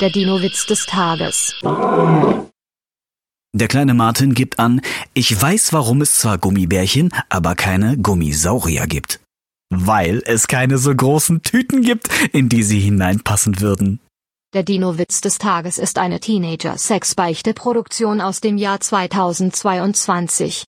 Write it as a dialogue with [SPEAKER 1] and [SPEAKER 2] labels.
[SPEAKER 1] Der Dino-Witz des Tages.
[SPEAKER 2] Der kleine Martin gibt an, ich weiß, warum es zwar Gummibärchen, aber keine Gummisaurier gibt. Weil es keine so großen Tüten gibt, in die sie hineinpassen würden.
[SPEAKER 1] Der Dino-Witz des Tages ist eine Teenager-Sexbeichte-Produktion aus dem Jahr 2022.